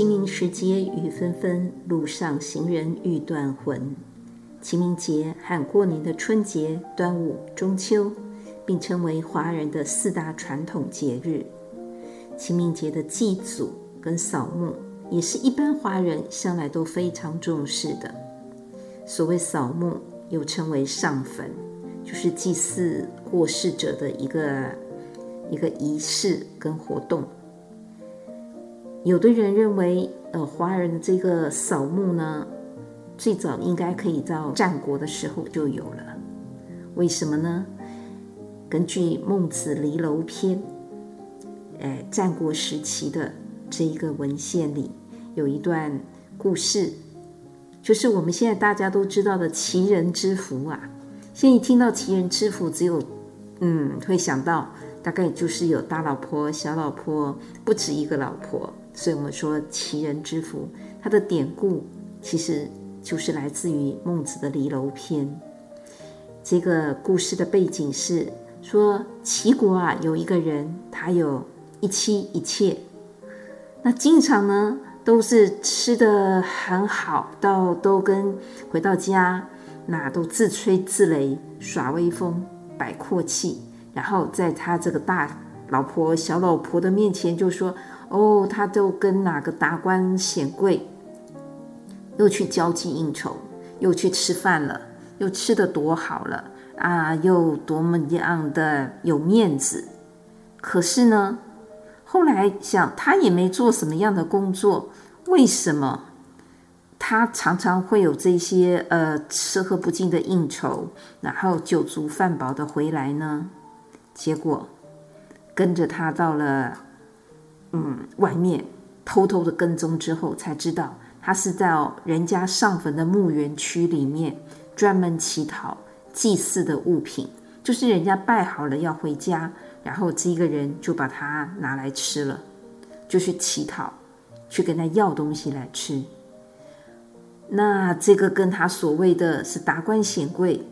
清明时节雨纷纷，路上行人欲断魂。清明节和过年的春节、端午、中秋，并称为华人的四大传统节日。清明节的祭祖跟扫墓，也是一般华人向来都非常重视的。所谓扫墓，又称为上坟，就是祭祀过世者的一个一个仪式跟活动。有的人认为，呃，华人这个扫墓呢，最早应该可以到战国的时候就有了。为什么呢？根据《孟子离娄篇》，哎，战国时期的这一个文献里有一段故事，就是我们现在大家都知道的齐人之福啊。现在一听到齐人之福，只有嗯，会想到大概就是有大老婆、小老婆，不止一个老婆。所以我们说齐人之福，它的典故其实就是来自于孟子的离娄篇。这个故事的背景是说，齐国啊有一个人，他有一妻一妾，那经常呢都是吃得很好，到都跟回到家，那都自吹自擂，耍威风，摆阔气，然后在他这个大老婆、小老婆的面前就说。哦，他都跟哪个达官显贵又去交际应酬，又去吃饭了，又吃的多好了啊，又多么样的有面子。可是呢，后来想他也没做什么样的工作，为什么他常常会有这些呃吃喝不尽的应酬，然后酒足饭饱的回来呢？结果跟着他到了。嗯，外面偷偷的跟踪之后，才知道他是在人家上坟的墓园区里面专门乞讨祭祀的物品，就是人家拜好了要回家，然后这个人就把它拿来吃了，就去乞讨，去跟他要东西来吃。那这个跟他所谓的是达官显贵，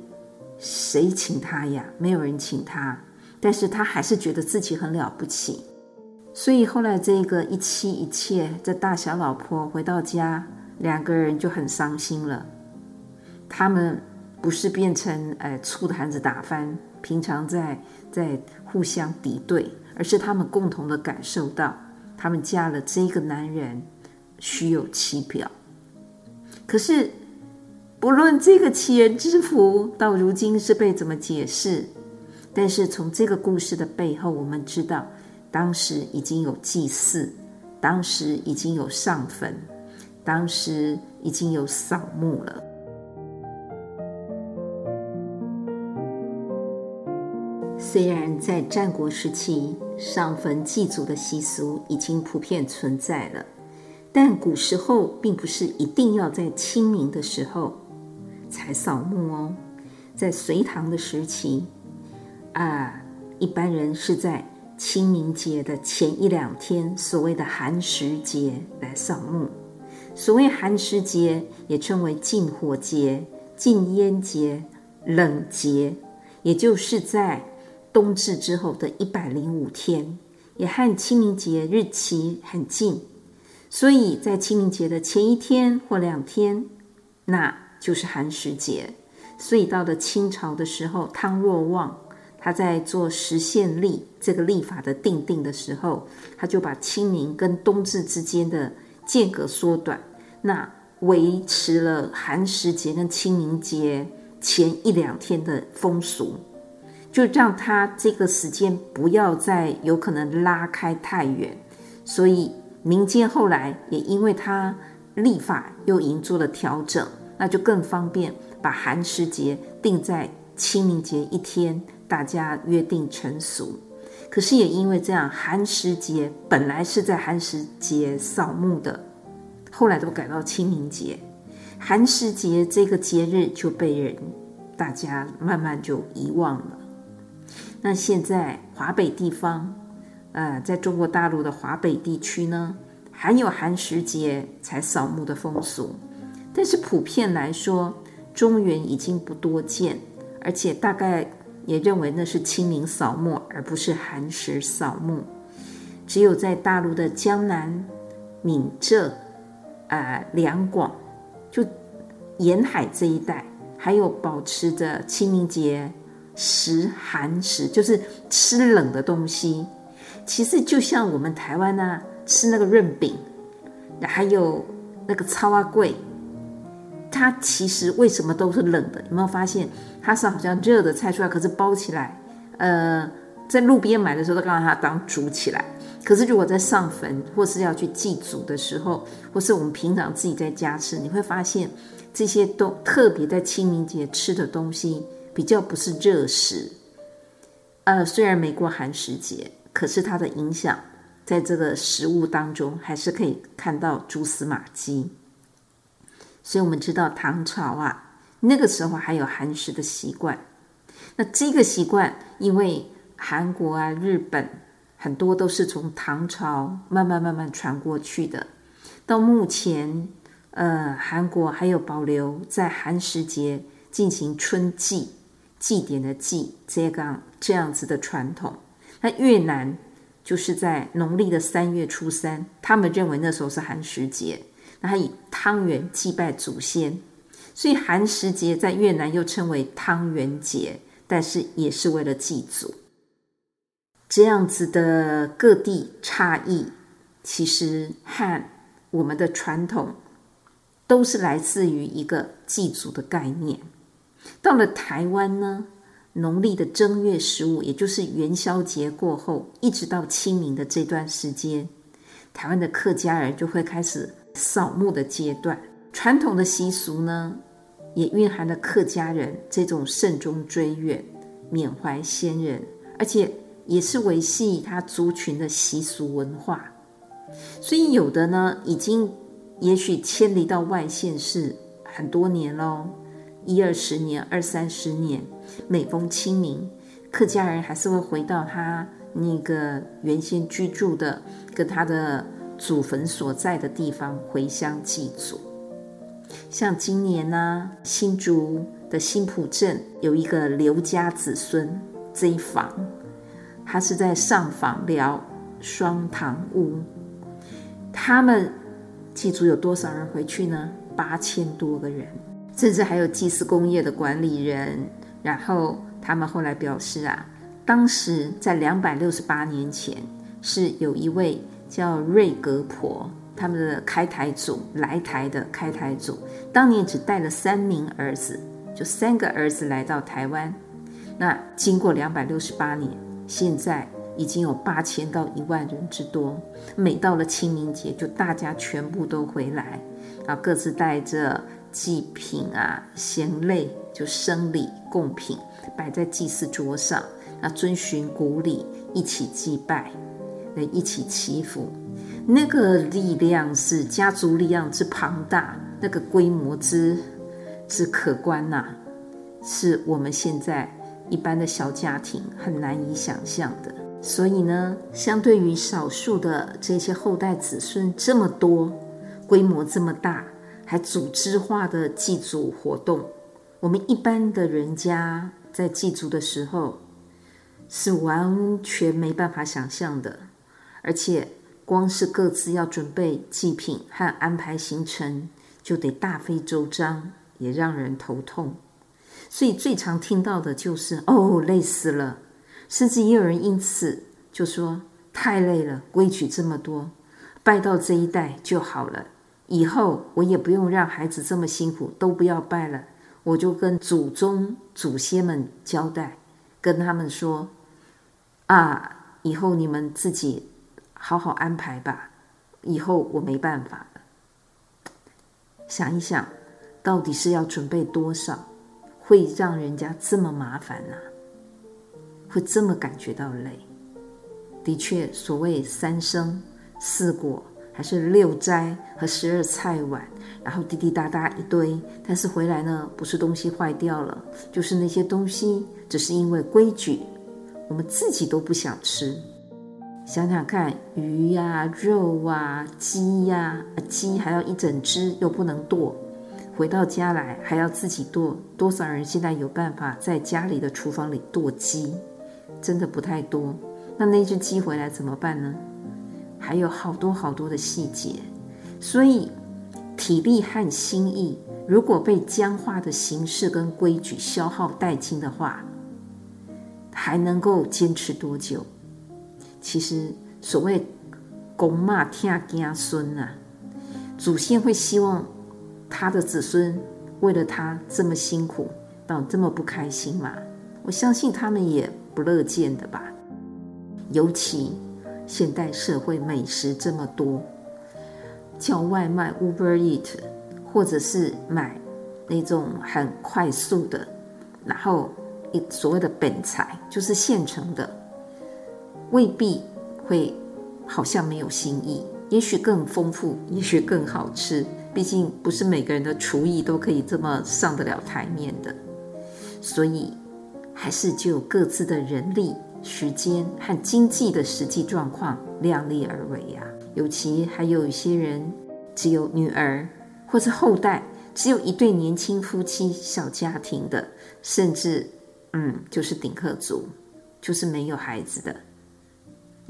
谁请他呀？没有人请他，但是他还是觉得自己很了不起。所以后来这个一妻一妾，这大小老婆回到家，两个人就很伤心了。他们不是变成呃醋坛子打翻，平常在在互相敌对，而是他们共同的感受到，他们嫁了这个男人虚有其表。可是不论这个齐人之福到如今是被怎么解释，但是从这个故事的背后，我们知道。当时已经有祭祀，当时已经有上坟，当时已经有扫墓了。虽然在战国时期，上坟祭祖的习俗已经普遍存在了，但古时候并不是一定要在清明的时候才扫墓哦。在隋唐的时期，啊，一般人是在。清明节的前一两天，所谓的寒食节来扫墓。所谓寒食节，也称为禁火节、禁烟节、冷节，也就是在冬至之后的一百零五天，也和清明节日期很近。所以在清明节的前一天或两天，那就是寒食节。所以到了清朝的时候，汤若望。他在做实现历这个历法的定定的时候，他就把清明跟冬至之间的间隔缩短，那维持了寒食节跟清明节前一两天的风俗，就让他这个时间不要再有可能拉开太远。所以民间后来也因为他历法又已经做了调整，那就更方便把寒食节定在清明节一天。大家约定成俗，可是也因为这样，寒食节本来是在寒食节扫墓的，后来都改到清明节。寒食节这个节日就被人大家慢慢就遗忘了。那现在华北地方，呃，在中国大陆的华北地区呢，还有寒食节才扫墓的风俗，但是普遍来说，中原已经不多见，而且大概也认为那是清明扫墓，而不是寒食扫墓。只有在大陆的江南、闽浙、啊、两广，就沿海这一带，还有保持着清明节食寒食，就是吃冷的东西。其实就像我们台湾呢、啊，吃那个润饼，还有那个草仔粿，它其实为什么都是冷的？有没有发现？它是好像热的菜出来，可是包起来，呃，在路边买的时候都刚把它当煮起来。可是如果在上坟或是要去祭祖的时候，或是我们平常自己在家吃，你会发现这些都特别在清明节吃的东西比较不是热食。呃，虽然没过寒食节。可是它的影响，在这个食物当中还是可以看到蛛丝马迹。所以我们知道唐朝啊，那个时候还有寒食的习惯。那这个习惯，因为韩国啊、日本很多都是从唐朝慢慢慢慢传过去的。到目前，呃，韩国还有保留在寒食节进行春祭、祭典的祭这样这样子的传统。那越南就是在农历的三月初三，他们认为那时候是寒食节，那他以汤圆祭拜祖先，所以寒食节在越南又称为汤圆节，但是也是为了祭祖。这样子的各地差异，其实和我们的传统都是来自于一个祭祖的概念。到了台湾呢，农历的正月十五，也就是元宵节过后，一直到清明的这段时间，台湾的客家人就会开始扫墓的阶段。传统的习俗呢，也蕴含了客家人这种慎终追远、缅怀先人，而且也是维系他族群的习俗文化。所以有的呢，已经也许迁离到外县市很多年喽。一二十年、二三十年，每逢清明，客家人还是会回到他那个原先居住的、跟他的祖坟所在的地方回乡祭祖。像今年呢、新竹的新埔镇有一个刘家子孙这一房，他是在上访寮双塘屋，他们祭祖有多少人回去呢？八千多个人。甚至还有祭祀工业的管理人，然后他们后来表示啊，当时在两百六十八年前，是有一位叫瑞格婆，他们的开台祖来台的开台祖，当年只带了三名儿子，就三个儿子来到台湾。那经过两百六十八年，现在已经有八千到一万人之多。每到了清明节，就大家全部都回来，啊，各自带着。祭品啊，咸类就生礼贡品摆在祭祀桌上，那遵循古礼一起祭拜，一起祈福，那个力量是家族力量之庞大，那个规模之之可观呐、是我们现在一般的小家庭很难以想象的。所以呢，相对于少数的这些后代子孙这么多，规模这么大。还组织化的祭祖活动，我们一般的人家在祭祖的时候是完全没办法想象的，而且光是各自要准备祭品和安排行程，就得大费周章，也让人头痛。所以最常听到的就是“哦，累死了”，甚至也有人因此就说“太累了，规矩这么多，拜到这一代就好了”。以后我也不用让孩子这么辛苦，都不要拜了，我就跟祖宗祖先们交代，跟他们说，啊，以后你们自己好好安排吧，以后我没办法了。想一想，到底是要准备多少，会让人家这么麻烦呢？会这么感觉到累？的确，所谓三生四果。还是六斋和十二菜碗，然后滴滴答答一堆，但是回来呢，不是东西坏掉了，就是那些东西只是因为规矩，我们自己都不想吃。想想看，鱼呀、肉啊、鸡呀、鸡还要一整只，又不能剁。回到家来还要自己剁，多少人现在有办法在家里的厨房里剁鸡？真的不太多。那那只鸡回来怎么办呢？还有好多好多的细节，所以体力和心意如果被僵化的形式跟规矩消耗殆尽的话，还能够坚持多久？其实所谓“公妈听子孙”啊，祖先会希望。他的子孙为了他这么辛苦，到这么不开心吗？我相信他们也不乐见的吧。尤其现代社会美食这么多，叫外卖 Uber Eat，或者是买那种很快速的，然后一所谓的本菜就是现成的，未必会好像没有新意，也许更丰富，也许更好吃。毕竟不是每个人的厨艺都可以这么上得了台面的，所以还是就各自的人力、时间和经济的实际状况量力而为呀。尤其还有一些人只有女儿或者后代，只有一对年轻夫妻小家庭的，甚至嗯就是顶客族，就是没有孩子的。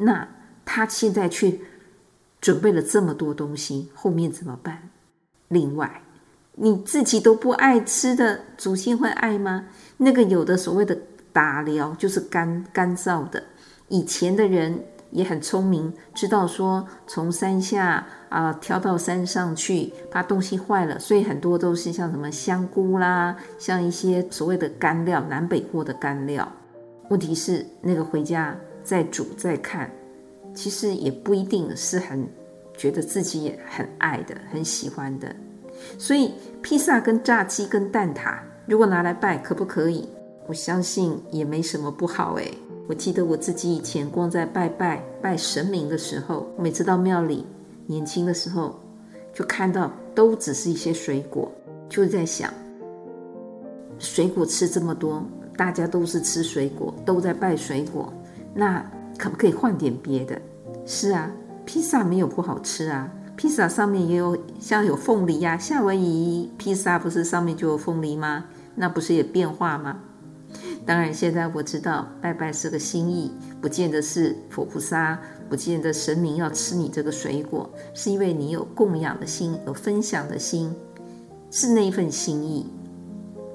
那他现在去准备了这么多东西，后面怎么办？另外，你自己都不爱吃的，祖先会爱吗？那个有的所谓的打疗，就是干干燥的。以前的人也很聪明，知道说从山下啊挑到山上去，怕东西坏了，所以很多都是像什么香菇啦，像一些所谓的干料，南北货的干料。问题是那个回家在煮在看，其实也不一定是很。觉得自己也很爱的、很喜欢的，所以披萨跟炸鸡跟蛋挞，如果拿来拜，可不可以？我相信也没什么不好诶。我记得我自己以前光在拜拜拜神明的时候，每次到庙里，年轻的时候就看到都只是一些水果，就在想，水果吃这么多，大家都是吃水果，都在拜水果，那可不可以换点别的？是啊。披萨没有不好吃啊，披萨上面也有像有凤梨呀，夏威夷披萨不是上面就有凤梨吗？那不是也变化吗？当然，现在我知道拜拜是个心意，不见得是佛菩萨，不见得神明要吃你这个水果，是因为你有供养的心，有分享的心，是那一份心意。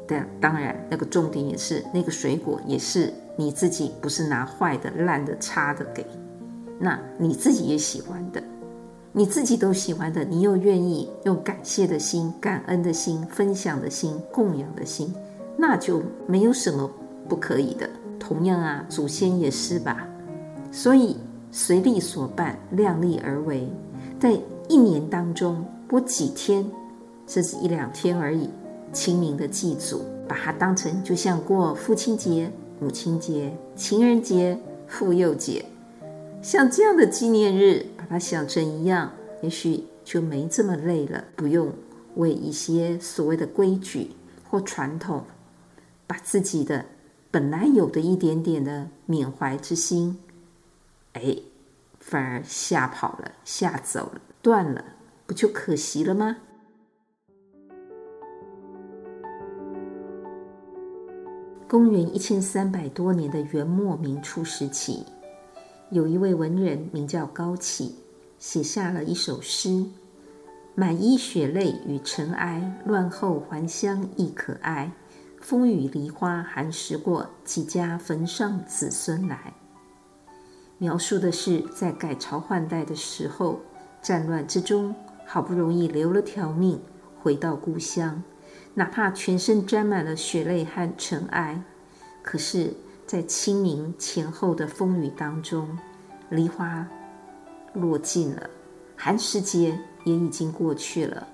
但当然，那个重点也是那个水果也是你自己，不是拿坏的、烂的、差的给。那你自己也喜欢的，你自己都喜欢的，你又愿意用感谢的心、感恩的心、分享的心、供养的心，那就没有什么不可以的。同样啊，祖先也是吧。所以随力所办，量力而为，在一年当中不几天，甚至一两天而已。清明的祭祖，把它当成就像过父亲节、母亲节、情人节、妇幼节。像这样的纪念日，把它想成一样，也许就没这么累了。不用为一些所谓的规矩或传统，把自己的本来有的一点点的缅怀之心，哎，反而吓跑了、吓走了、断了，不就可惜了吗？公元一千三百多年的元末明初时期。有一位文人名叫高启，写下了一首诗：“满衣血泪与尘埃，乱后还乡亦可哀。风雨梨花寒食过，几家坟上子孙来。”描述的是在改朝换代的时候，战乱之中，好不容易留了条命，回到故乡，哪怕全身沾满了血泪和尘埃，可是。在清明前后的风雨当中，梨花落尽了，寒食节也已经过去了。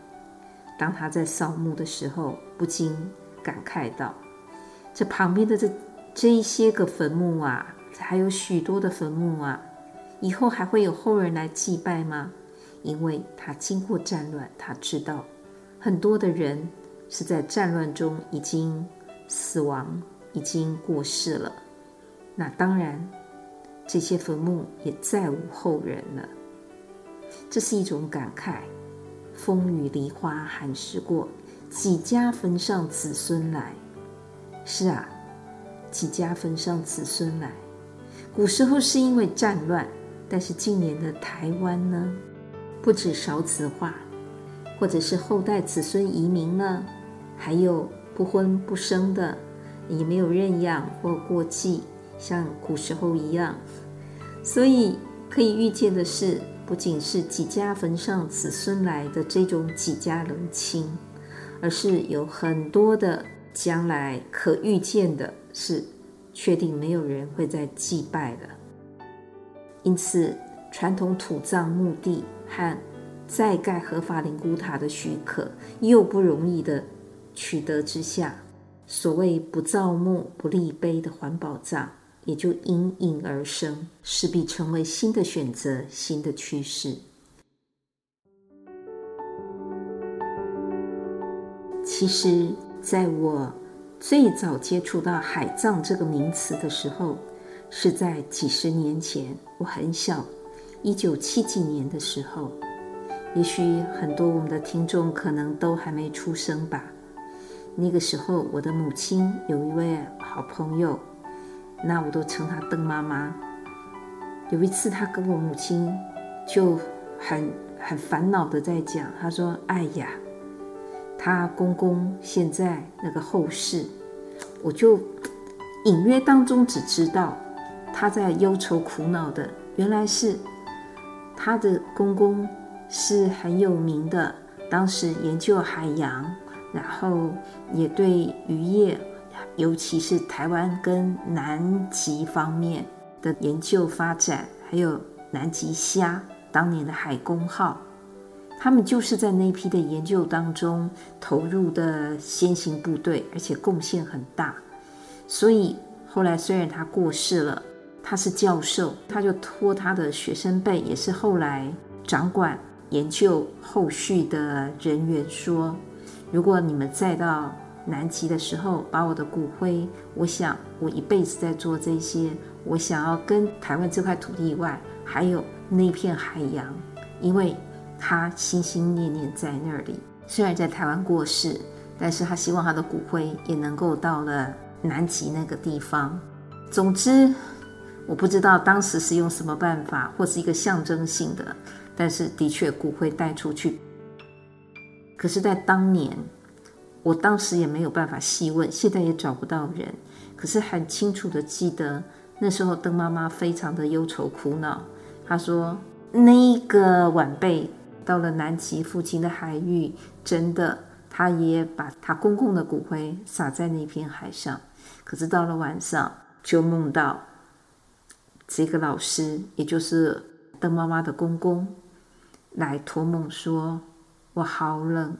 当他在扫墓的时候，不禁感慨道：“这旁边的这这一些个坟墓啊，还有许多的坟墓啊，以后还会有后人来祭拜吗？因为他经过战乱，他知道很多的人是在战乱中已经死亡，已经过世了。那当然，这些坟墓也再无后人了。这是一种感慨。风雨梨花寒食过，几家坟上子孙来。是啊，几家坟上子孙来。古时候是因为战乱，但是近年的台湾呢？不止少子化，或者是后代子孙移民了，还有不婚不生的，也没有认养或过继，像古时候一样。所以可以预见的是，不仅是几家坟上子孙来的这种几家人亲，而是有很多的将来可预见的是，确定没有人会再祭拜了。因此，传统土葬墓地。和再盖合法灵骨塔的许可又不容易的取得之下，所谓不造墓不立碑的环保葬也就应运而生，势必成为新的选择、新的趋势。其实，在我最早接触到海葬这个名词的时候，是在几十年前，我很小。一九七几年的时候，也许很多我们的听众可能都还没出生吧。那个时候，我的母亲有一位好朋友，那我都称她邓妈妈。有一次，她跟我母亲就很很烦恼的在讲，她说：“哎呀，她公公现在那个后事，我就隐约当中只知道他在忧愁苦恼的，原来是。”他的公公是很有名的，当时研究海洋，然后也对渔业，尤其是台湾跟南极方面的研究发展，还有南极虾，当年的海公号，他们就是在那批的研究当中投入的先行部队，而且贡献很大。所以后来虽然他过世了。他是教授，他就托他的学生辈，也是后来掌管研究后续的人员说：如果你们再到南极的时候，把我的骨灰，我想我一辈子在做这些，我想要跟台湾这块土地以外，还有那片海洋，因为他心心念念在那里。虽然在台湾过世，但是他希望他的骨灰也能够到了南极那个地方。总之。我不知道当时是用什么办法，或是一个象征性的，但是的确骨灰带出去。可是，在当年，我当时也没有办法细问，现在也找不到人。可是很清楚的记得，那时候邓妈妈非常的忧愁苦恼。她说，那一个晚辈到了南极附近的海域，真的，她也把她公公的骨灰撒在那片海上。可是到了晚上，就梦到。这个老师，也就是邓妈妈的公公，来托梦说：“我好冷，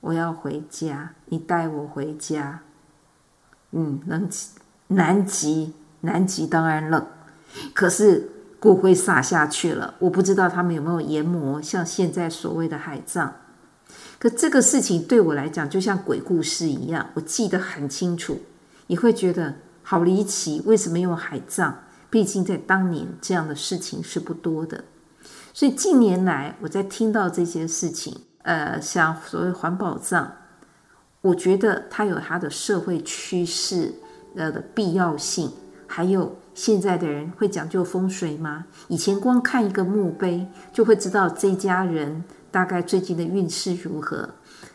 我要回家，你带我回家。”嗯，南极，南极，南极当然冷，可是骨灰撒下去了，我不知道他们有没有研磨，像现在所谓的海葬。可这个事情对我来讲，就像鬼故事一样，我记得很清楚，你会觉得好离奇，为什么用海葬？毕竟在当年这样的事情是不多的，所以近年来我在听到这些事情，呃，像所谓环保葬，我觉得它有它的社会趋势呃的必要性。还有现在的人会讲究风水吗？以前光看一个墓碑就会知道这家人大概最近的运势如何。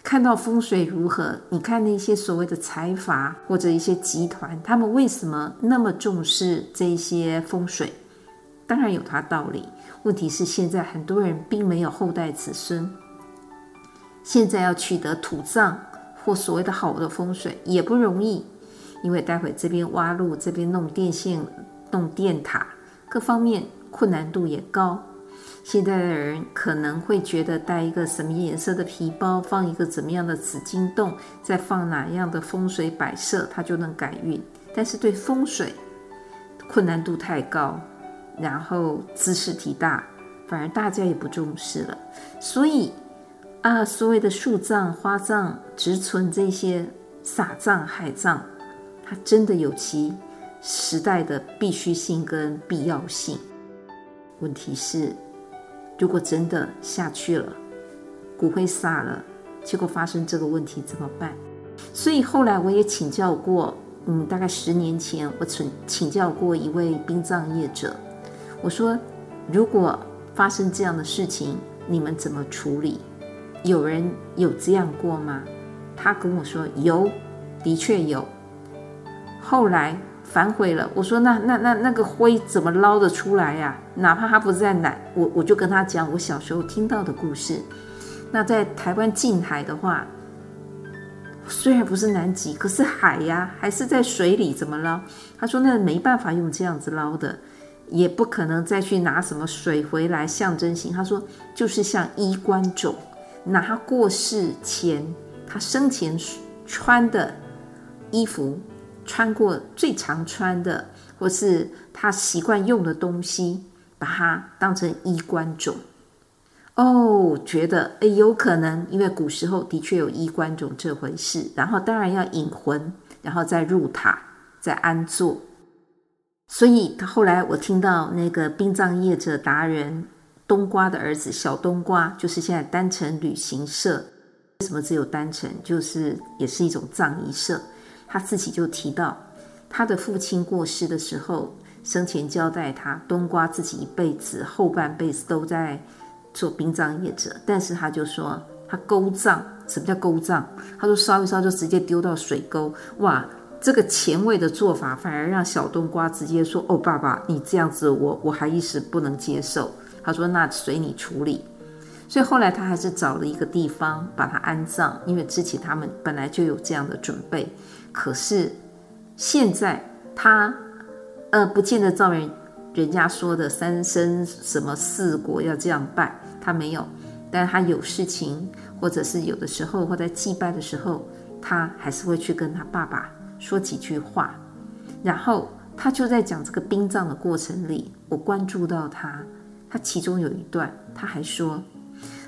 看到风水如何？你看那些所谓的财阀或者一些集团，他们为什么那么重视这些风水？当然有它道理。问题是现在很多人并没有后代子孙，现在要取得土葬或所谓的好的风水也不容易，因为待会这边挖路，这边弄电线、弄电塔，各方面困难度也高。现在的人可能会觉得带一个什么颜色的皮包，放一个怎么样的紫金洞，再放哪样的风水摆设，它就能改运。但是对风水困难度太高，然后知识体大，反而大家也不重视了。所以啊，所谓的树葬、花葬、植存这些撒葬、海葬，它真的有其时代的必须性跟必要性。问题是，如果真的下去了，骨灰撒了，结果发生这个问题怎么办？所以后来我也请教过，嗯，大概十年前我请请教过一位殡葬业者，我说，如果发生这样的事情，你们怎么处理？有人有这样过吗？他跟我说有，的确有。后来反悔了，我说那那那那个灰怎么捞得出来呀？哪怕他不在南，我我就跟他讲我小时候听到的故事。那在台湾近海的话，虽然不是南极，可是海呀，还是在水里，怎么捞？他说那没办法用这样子捞的，也不可能再去拿什么水回来象征性。他说就是像衣冠冢，拿他过世前他生前穿的衣服，穿过最常穿的，或是他习惯用的东西，把它当成衣冠冢。哦，觉得诶，有可能，因为古时候的确有衣冠冢这回事。然后当然要引魂，然后再入塔，再安坐。所以后来我听到那个殡葬业者达人冬瓜的儿子小冬瓜，就是现在单程旅行社。为什么只有单程？就是也是一种葬仪社。他自己就提到，他的父亲过世的时候，生前交代他，冬瓜自己一辈子后半辈子都在。做殡葬业者，但是他就说他勾葬，什么叫勾葬？他说烧一烧就直接丢到水沟。哇，这个前卫的做法反而让小冬瓜直接说：“哦，爸爸，你这样子我我还一时不能接受。”他说：“那随你处理。”所以后来他还是找了一个地方把他安葬，因为之前他们本来就有这样的准备。可是现在他呃，不见得照人人家说的三生什么四果要这样拜。他没有，但他有事情，或者是有的时候，或在祭拜的时候，他还是会去跟他爸爸说几句话。然后他就在讲这个殡葬的过程里，我关注到他，他其中有一段，他还说，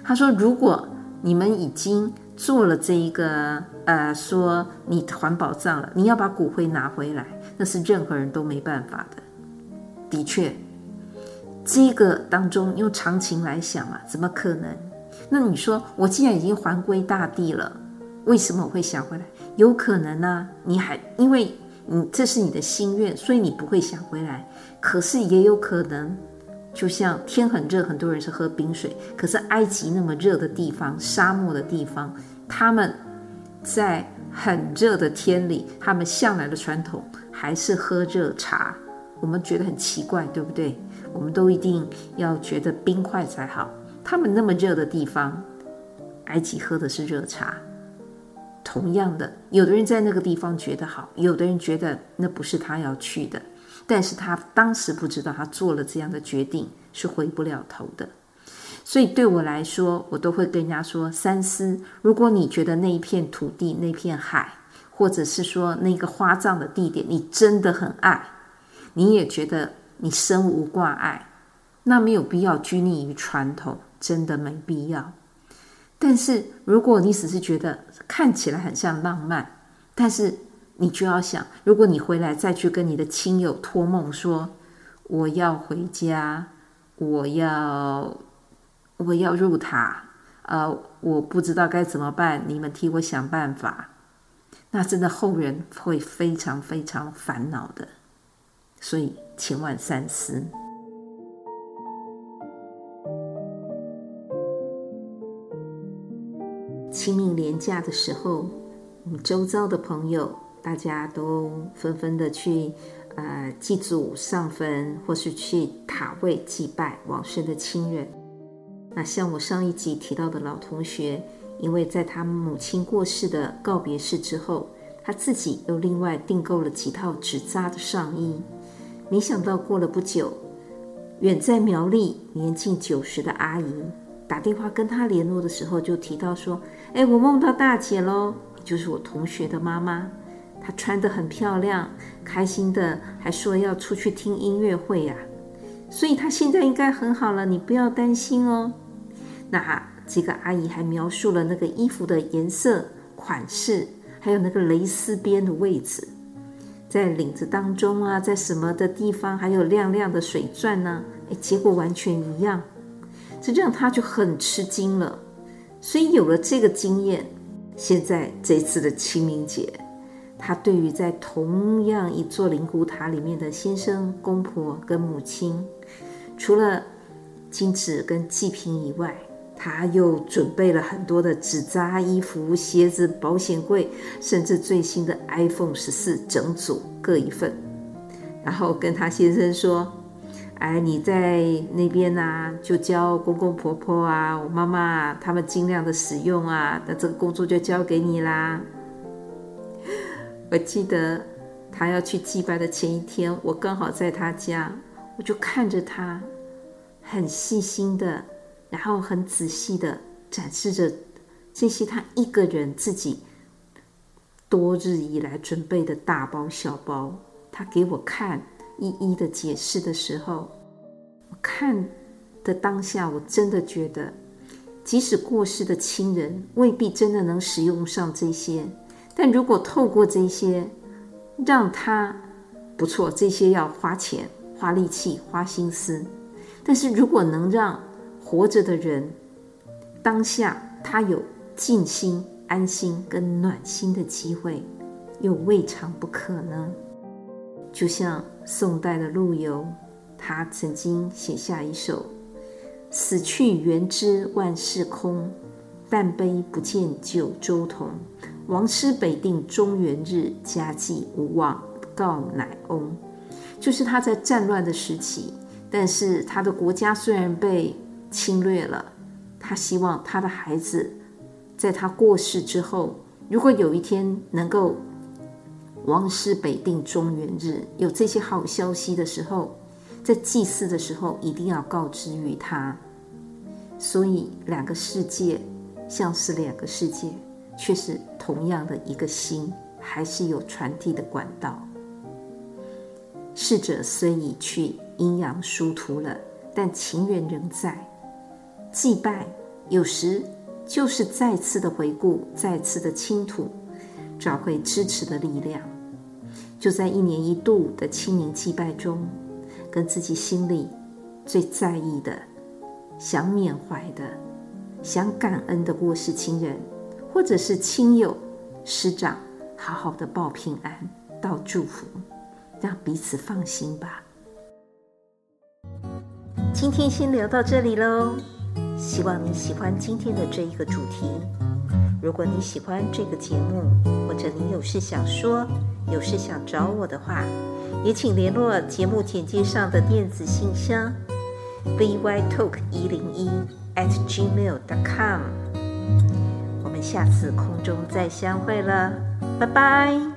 他说如果你们已经做了这一个，呃，说你环保葬了，你要把骨灰拿回来，那是任何人都没办法的。的确。这个当中用常情来想啊，怎么可能？那你说我既然已经还归大地了，为什么我会想回来？有可能呢、你还因为你这是你的心愿，所以你不会想回来。可是也有可能，就像天很热，很多人是喝冰水。可是埃及那么热的地方，沙漠的地方，他们在很热的天里，他们向来的传统还是喝热茶。我们觉得很奇怪，对不对？我们都一定要觉得冰块才好。他们那么热的地方，埃及喝的是热茶。同样的，有的人在那个地方觉得好，有的人觉得那不是他要去的。但是他当时不知道，他做了这样的决定是回不了头的。所以对我来说，我都会跟人家说：三思。如果你觉得那一片土地、那片海，或者是说那个花葬的地点，你真的很爱，你也觉得。你身无挂碍，那没有必要拘泥于传统，真的没必要。但是如果你只是觉得看起来很像浪漫，但是你就要想，如果你回来再去跟你的亲友托梦说我要回家，我要我要入塔，呃，我不知道该怎么办，你们替我想办法，那真的后人会非常非常烦恼的。所以。千万三思。清明连假的时候，我们周遭的朋友大家都纷纷的去呃祭祖上坟，或是去塔位祭拜往生的亲人。那像我上一集提到的老同学，因为在他母亲过世的告别式之后，他自己又另外订购了几套纸扎的上衣。没想到过了不久，远在苗栗年近九十的阿姨打电话跟他联络的时候，就提到说：“哎，我梦到大姐喽，就是我同学的妈妈。她穿得很漂亮，开心的还说要出去听音乐会呀。所以她现在应该很好了，你不要担心哦。那这个阿姨还描述了那个衣服的颜色、款式，还有那个蕾丝边的位置，在领子当中啊，在什么的地方，还有亮亮的水钻呢？哎，结果完全一样，这让她就很吃惊了。所以有了这个经验，现在这次的清明节，他对于在同样一座灵骨塔里面的先生、公婆跟母亲，除了金纸跟祭品以外，他又准备了很多的纸扎、衣服、鞋子、保险柜，甚至最新的 iPhone 十四整组各一份，然后跟他先生说。哎，你在那边呐、就教公公婆婆啊，我妈妈他们尽量的使用啊，那这个工作就交给你啦。我记得他要去祭拜的前一天，我刚好在他家，我就看着他，很细心的，然后很仔细的展示着这些他一个人自己多日以来准备的大包小包，他给我看。一一的解释的时候，我看的当下，我真的觉得，即使过世的亲人未必真的能使用上这些，但如果透过这些，让他不错，这些要花钱、花力气、花心思，但是如果能让活着的人当下他有静心、安心跟暖心的机会，又未尝不可呢？就像宋代的陆游，他曾经写下一首：“死去元知万事空，但悲不见九州同。王师北定中原日，家祭无忘告乃翁。”就是他在战乱的时期，但是他的国家虽然被侵略了，他希望他的孩子在他过世之后，如果有一天能够。王师北定中原日，有这些好消息的时候，在祭祀的时候一定要告知于他。所以两个世界像是两个世界，却是同样的一个心，还是有传递的管道。逝者虽已去，阴阳殊途了，但情缘仍在。祭拜有时就是再次的回顾，再次的倾吐，找回支持的力量。就在一年一度的清明祭拜中，跟自己心里最在意的、想缅怀的、想感恩的过世亲人，或者是亲友、师长，好好的报平安、道祝福，让彼此放心吧。今天先聊到这里喽，希望你喜欢今天的这一个主题。如果你喜欢这个节目，或者你有事想说，有事想找我的话，也请联络节目简介上的电子信箱 vytalk 一零一 at gmail dot com。下次空中再相会了，拜拜。